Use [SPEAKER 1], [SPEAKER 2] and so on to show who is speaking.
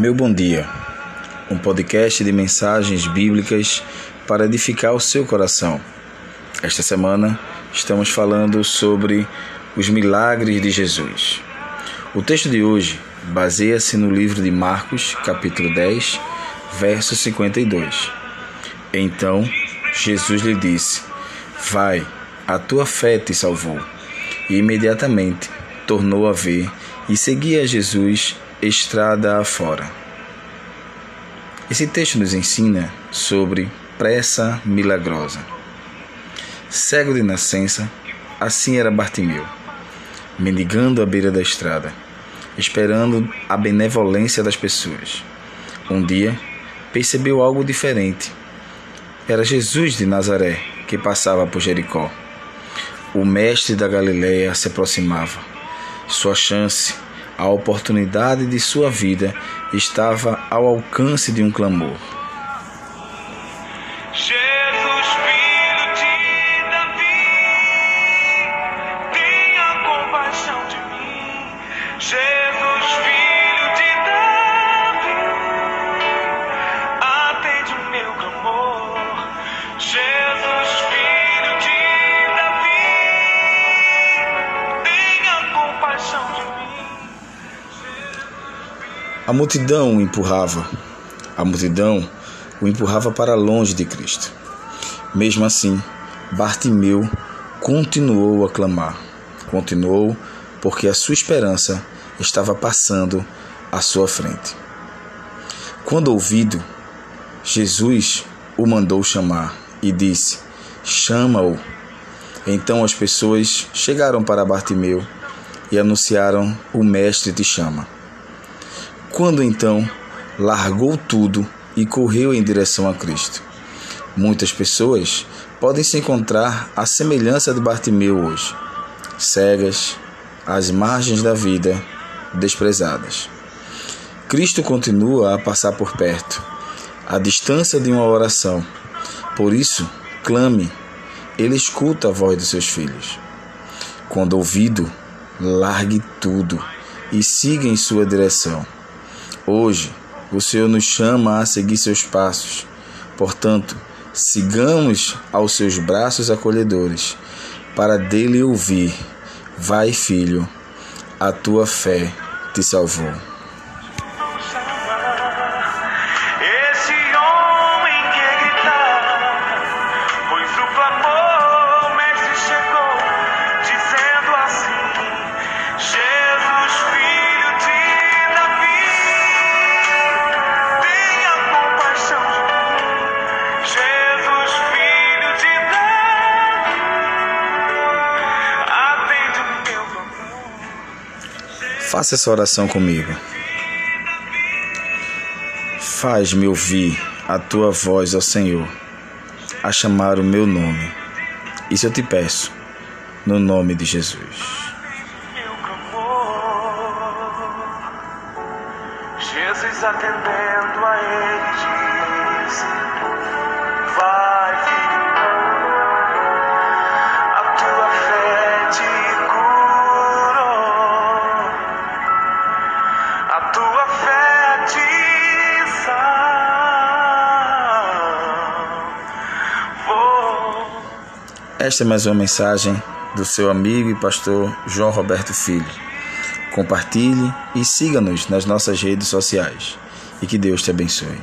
[SPEAKER 1] Meu Bom Dia, um podcast de mensagens bíblicas para edificar o seu coração. Esta semana estamos falando sobre os milagres de Jesus. O texto de hoje baseia-se no livro de Marcos, capítulo 10, verso 52. Então Jesus lhe disse: Vai, a tua fé te salvou. E imediatamente tornou a ver e seguia Jesus estrada afora. Esse texto nos ensina sobre pressa milagrosa. Cego de nascença, assim era Bartimeu, mendigando à beira da estrada, esperando a benevolência das pessoas. Um dia, percebeu algo diferente. Era Jesus de Nazaré que passava por Jericó. O mestre da Galiléia se aproximava. Sua chance a oportunidade de sua vida estava ao alcance de um clamor. A multidão o empurrava. A multidão o empurrava para longe de Cristo. Mesmo assim, Bartimeu continuou a clamar. Continuou porque a sua esperança estava passando à sua frente. Quando ouvido, Jesus o mandou chamar e disse: Chama-o. Então as pessoas chegaram para Bartimeu e anunciaram: O Mestre te chama. Quando então largou tudo e correu em direção a Cristo. Muitas pessoas podem se encontrar à semelhança de Bartimeu hoje, cegas, às margens da vida, desprezadas. Cristo continua a passar por perto, à distância de uma oração. Por isso, clame, Ele escuta a voz dos seus filhos. Quando ouvido, largue tudo e siga em sua direção. Hoje, o Senhor nos chama a seguir seus passos. Portanto, sigamos aos seus braços acolhedores, para dele ouvir: Vai, filho, a tua fé te salvou.
[SPEAKER 2] Esse homem que gritava, pois o clamor,
[SPEAKER 1] Faça essa oração comigo. Faz-me ouvir a tua voz, ó Senhor, a chamar o meu nome. Isso eu te peço, no nome de Jesus.
[SPEAKER 2] Jesus atendendo a ele
[SPEAKER 1] Esta é mais uma mensagem do seu amigo e pastor João Roberto Filho. Compartilhe e siga-nos nas nossas redes sociais. E que Deus te abençoe.